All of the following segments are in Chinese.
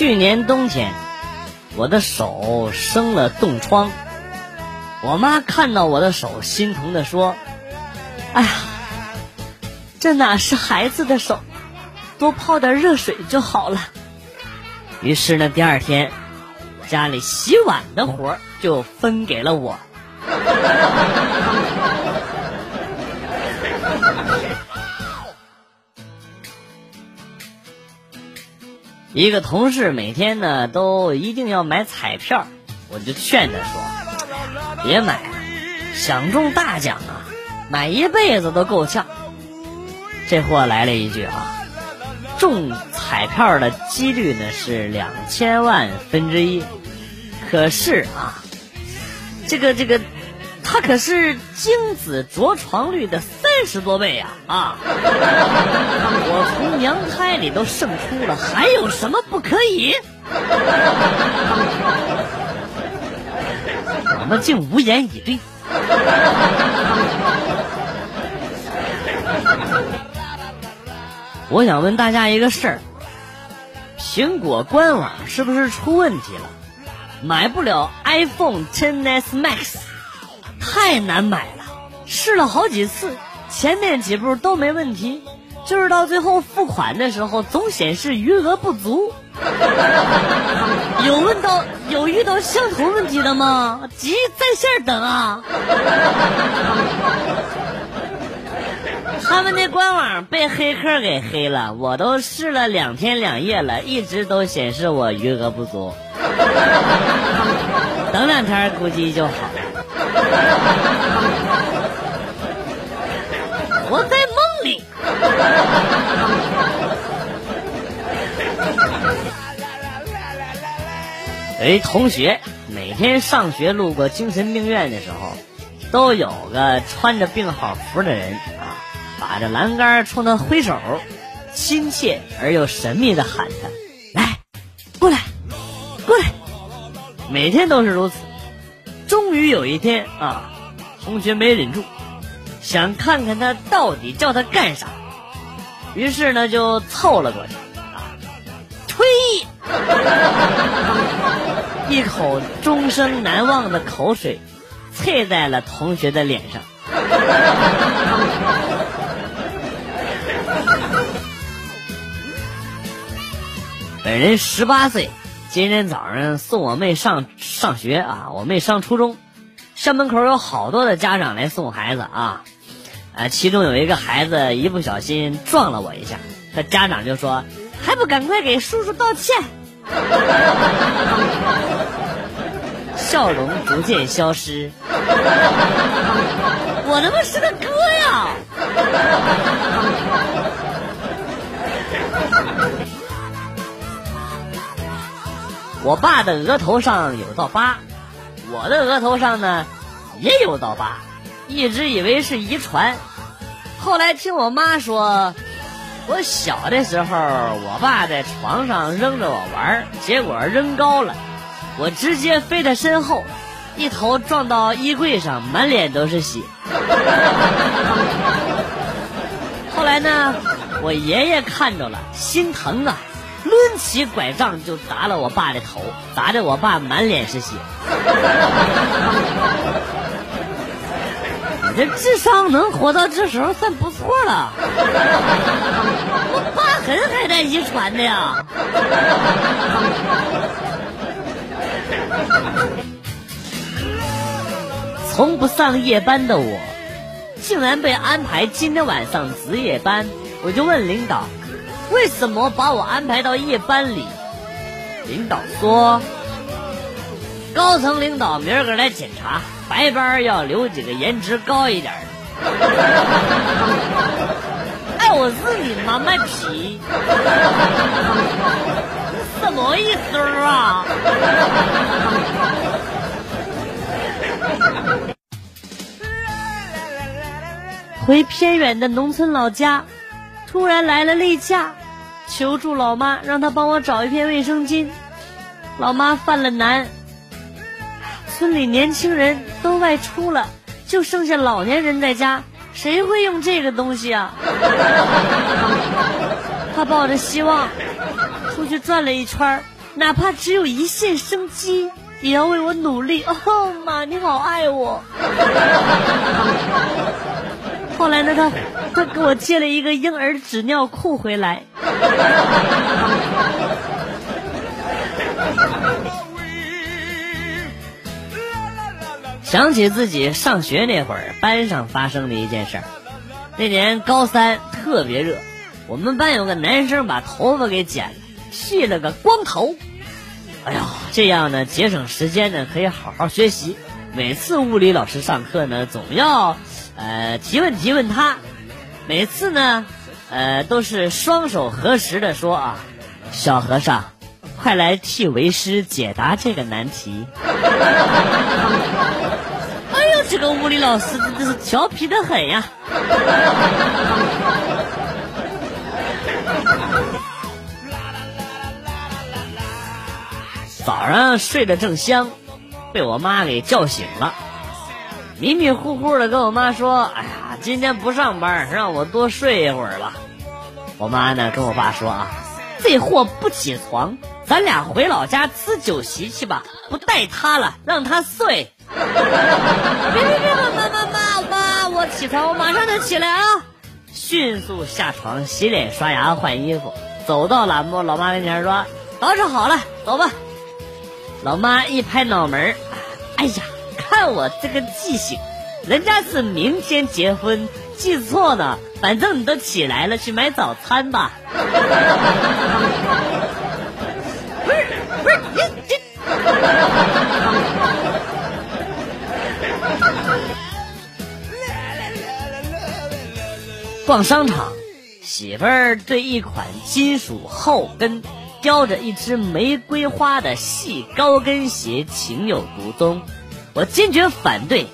去年冬天，我的手生了冻疮，我妈看到我的手，心疼的说：“哎呀，这哪是孩子的手，多泡点热水就好了。”于是呢，第二天家里洗碗的活就分给了我。一个同事每天呢都一定要买彩票，我就劝他说：“别买了，想中大奖啊，买一辈子都够呛。”这货来了一句啊：“中彩票的几率呢是两千万分之一，可是啊，这个这个。”他可是精子着床率的三十多倍呀！啊，我从娘胎里都生出了，还有什么不可以？我们竟无言以对。我想问大家一个事儿：苹果官网是不是出问题了？买不了 iPhone XS Max。太难买了，试了好几次，前面几步都没问题，就是到最后付款的时候总显示余额不足。有问到有遇到相同问题的吗？急在线等啊！他们那官网被黑客给黑了，我都试了两天两夜了，一直都显示我余额不足。等两天估计就好了。我在梦里。有一同学每天上学路过精神病院的时候，都有个穿着病号服的人啊，把着栏杆冲他挥手，亲切而又神秘的喊他：“来，过来，过来。”每天都是如此。终于有一天啊，同学没忍住，想看看他到底叫他干啥，于是呢就凑了过去，啊，呸！一口终生难忘的口水，啐在了同学的脸上。本人十八岁。今天早上送我妹上上学啊，我妹上初中，校门口有好多的家长来送孩子啊，呃，其中有一个孩子一不小心撞了我一下，他家长就说还不赶快给叔叔道歉，笑容逐渐消失，我他妈是个哥呀！我爸的额头上有道疤，我的额头上呢也有道疤，一直以为是遗传，后来听我妈说，我小的时候我爸在床上扔着我玩，结果扔高了，我直接飞在身后，一头撞到衣柜上，满脸都是血。后来呢，我爷爷看着了，心疼啊。抡起拐杖就砸了我爸的头，砸的我爸满脸是血。这智商能活到这时候算不错了。我疤痕还带遗传的呀。从不上夜班的我，竟然被安排今天晚上值夜班，我就问领导。为什么把我安排到夜班里？领导说，高层领导明儿个来检查，白班要留几个颜值高一点的。哎，我日你妈卖皮！什么意思啊？回偏远的农村老家，突然来了例假。求助老妈，让她帮我找一片卫生巾。老妈犯了难，村里年轻人都外出了，就剩下老年人在家，谁会用这个东西啊？他抱着希望出去转了一圈，哪怕只有一线生机，也要为我努力。哦，妈，你好爱我。后来呢，他他给我借了一个婴儿纸尿裤回来。想起自己上学那会儿，班上发生的一件事儿。那年高三特别热，我们班有个男生把头发给剪了，剃了个光头。哎呦，这样呢节省时间呢，可以好好学习。每次物理老师上课呢，总要呃提问提问他。每次呢，呃都是双手合十的说啊，小和尚，快来替为师解答这个难题。这个物理老师真的是调皮的很呀！早上睡得正香，被我妈给叫醒了，迷迷糊糊的跟我妈说：“哎呀，今天不上班，让我多睡一会儿吧。”我妈呢跟我爸说：“啊，这货不起床，咱俩回老家吃酒席去吧，不带他了，让他睡。”别别别！妈妈妈妈，我起床，我马上就起来啊！迅速下床，洗脸、刷牙、换衣服，走到老妈老妈跟前说：“捯饬好了，走吧。”老妈一拍脑门哎呀，看我这个记性，人家是明天结婚，记错了。反正你都起来了，去买早餐吧。逛商场，媳妇儿对一款金属后跟雕着一只玫瑰花的细高跟鞋情有独钟，我坚决反对。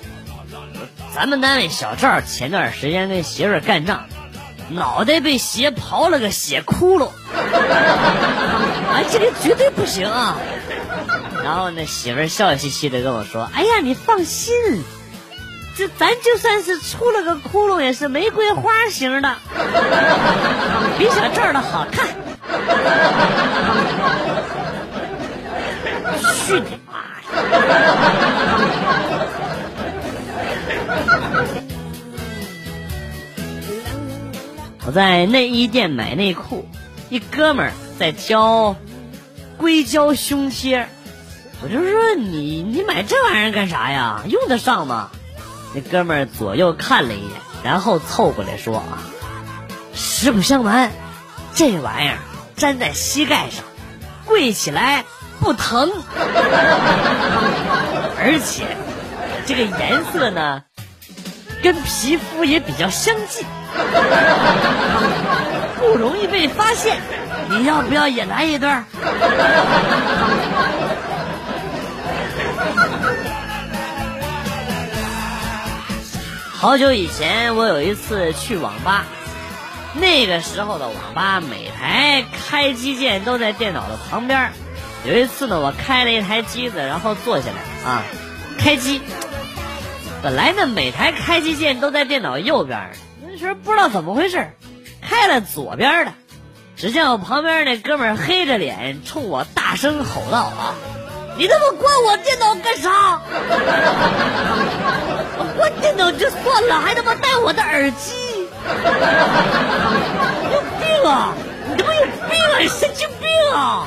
咱们单位小赵前段时间跟媳妇儿干仗，脑袋被鞋刨了个血窟窿，哎，这个绝对不行啊！然后那，媳妇儿笑嘻嘻的跟我说：“哎呀，你放心。”这咱就算是出了个窟窿，也是玫瑰花型的，比小赵的好看。去你妈！我在内衣店买内裤，一哥们在挑硅胶胸贴，我就说你你买这玩意儿干啥呀？用得上吗？那哥们儿左右看了一眼，然后凑过来说：“啊，实不相瞒，这玩意儿粘在膝盖上，跪起来不疼，而且这个颜色呢，跟皮肤也比较相近，不容易被发现。你要不要也来一段？” 好久以前，我有一次去网吧，那个时候的网吧每台开机键都在电脑的旁边。有一次呢，我开了一台机子，然后坐下来啊，开机。本来呢，每台开机键都在电脑右边，那时候不知道怎么回事，开了左边的。只见我旁边那哥们黑着脸冲我大声吼道：“啊，你他妈关我电脑干啥？”我关电脑就算了，还他妈戴我的耳机，你有病啊！你他妈有病啊！神经病啊！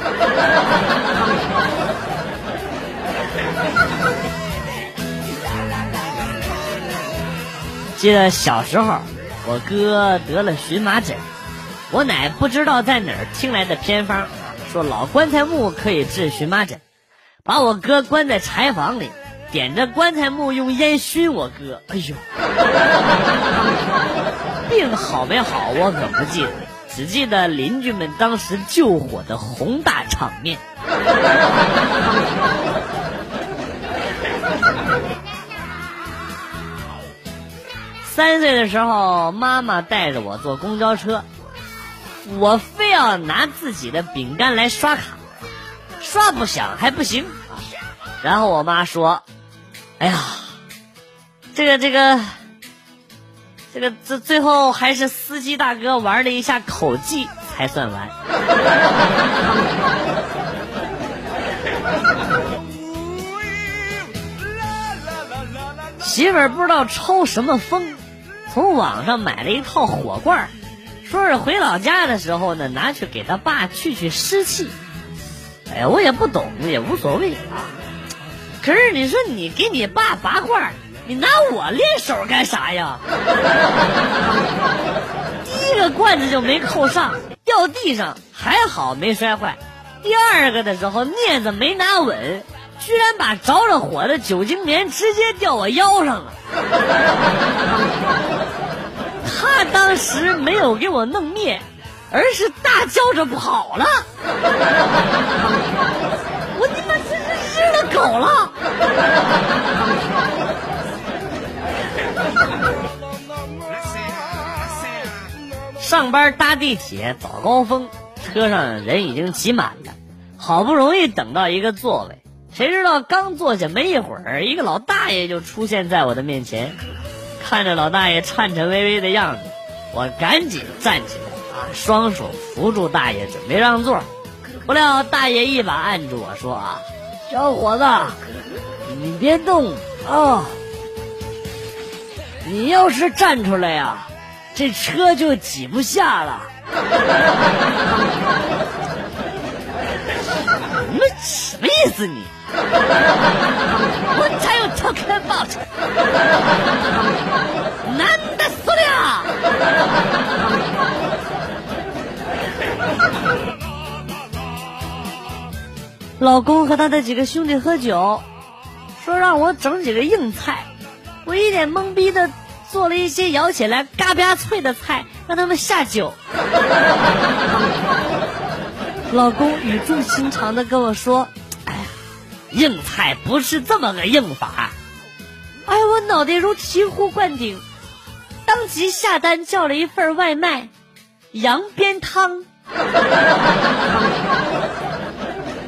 记得小时候，我哥得了荨麻疹，我奶不知道在哪儿听来的偏方，说老棺材木可以治荨麻疹，把我哥关在柴房里。点着棺材木用烟熏我哥，哎呦，病好没好我可不记得，只记得邻居们当时救火的宏大场面。三岁的时候，妈妈带着我坐公交车，我非要拿自己的饼干来刷卡，刷不响还不行啊。然后我妈说：“哎呀，这个这个这个最最后还是司机大哥玩了一下口技才算完。”媳妇儿不知道抽什么风，从网上买了一套火罐，说是回老家的时候呢，拿去给他爸去去湿气。哎呀，我也不懂，也无所谓啊。可是你说你给你爸拔罐，你拿我练手干啥呀？第一个罐子就没扣上，掉地上，还好没摔坏。第二个的时候镊子没拿稳。居然把着了火的酒精棉直接掉我腰上了，他当时没有给我弄灭，而是大叫着跑了。我他妈真是日了狗了！上班搭地铁早高峰，车上人已经挤满了，好不容易等到一个座位。谁知道刚坐下没一会儿，一个老大爷就出现在我的面前。看着老大爷颤颤巍巍的样子，我赶紧站起来，啊，双手扶住大爷，准备让座。不料大爷一把按住我说：“啊，小伙子，你别动啊！你要是站出来呀，这车就挤不下了。”你们什么意思你？老公和他的几个兄弟喝酒，说让我整几个硬菜，我一脸懵逼的做了一些咬起来嘎巴脆的菜，让他们下酒。老公语重心长的跟我说。哎呀硬菜不是这么个硬法，哎，我脑袋如醍醐灌顶，当即下单叫了一份外卖，羊鞭汤，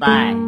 Bye.